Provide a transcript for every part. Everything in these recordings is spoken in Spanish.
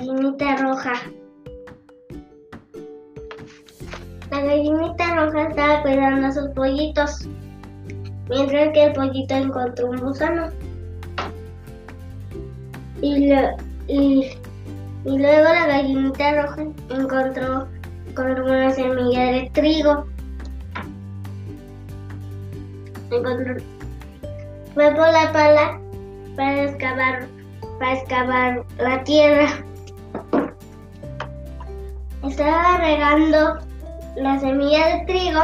gallinita roja. La gallinita roja estaba cuidando a sus pollitos, mientras que el pollito encontró un gusano. Y, luego la gallinita roja encontró con una semilla de trigo. Encontró, fue por la pala para excavar, para excavar la tierra. Estaba regando la semilla de trigo.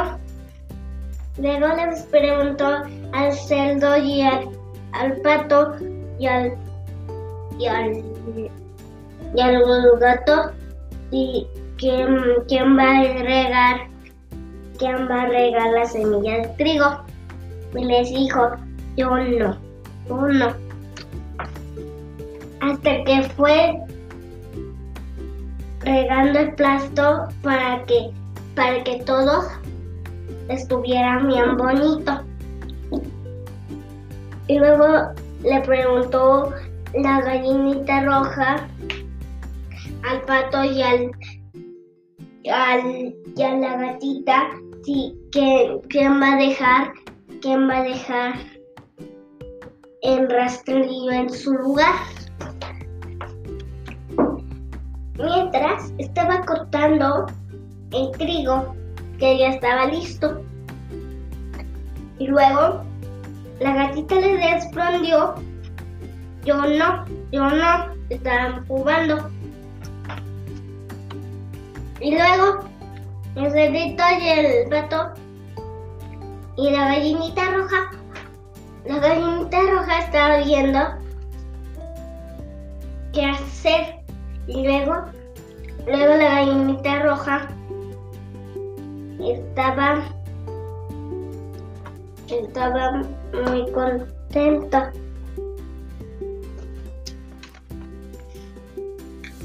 Luego les preguntó al cerdo y al, pato y al, y al, y al gato y quién, quién va a regar quién va a regar la semilla de trigo. Y les dijo, yo no, yo no. Hasta que fue regando el plasto para que para que todo estuviera bien bonito. Y luego le preguntó la gallinita roja al pato y al, y a la gatita si que, quién va a dejar quién va a dejar el rastrillo en su lugar. Mientras estaba cortando el trigo que ya estaba listo. Y luego la gatita le respondió, yo no, yo no, estaban jugando. Y luego el cerdito y el pato y la gallinita roja, la gallinita roja estaba viendo qué hacer. Y luego, luego la gallinita roja estaba, estaba muy contenta.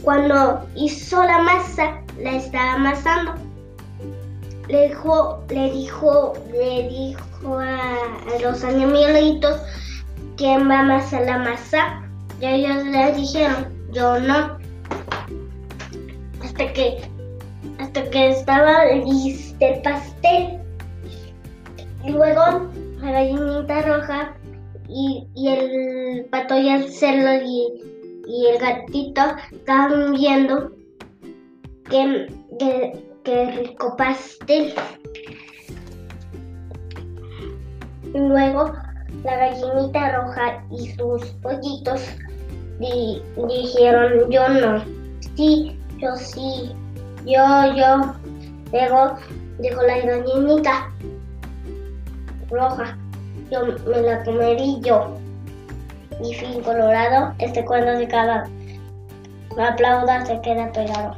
Cuando hizo la masa, la estaba amasando. Le dijo, le dijo, le dijo a, los animalitos quién va a amasar la masa. Y ellos le dijeron, yo no. Hasta que hasta que estaba listo el pastel. Y luego la gallinita roja y, el pato y el cerdo y, el gatito estaban viendo qué, rico pastel. Luego la gallinita roja y sus pollitos dijeron yo no, sí, yo sí, yo, yo. Luego dijo la gallinita roja. Yo me la comerí yo. Y fin colorado, este cuando se acaba. Me aplauda, se queda pegado.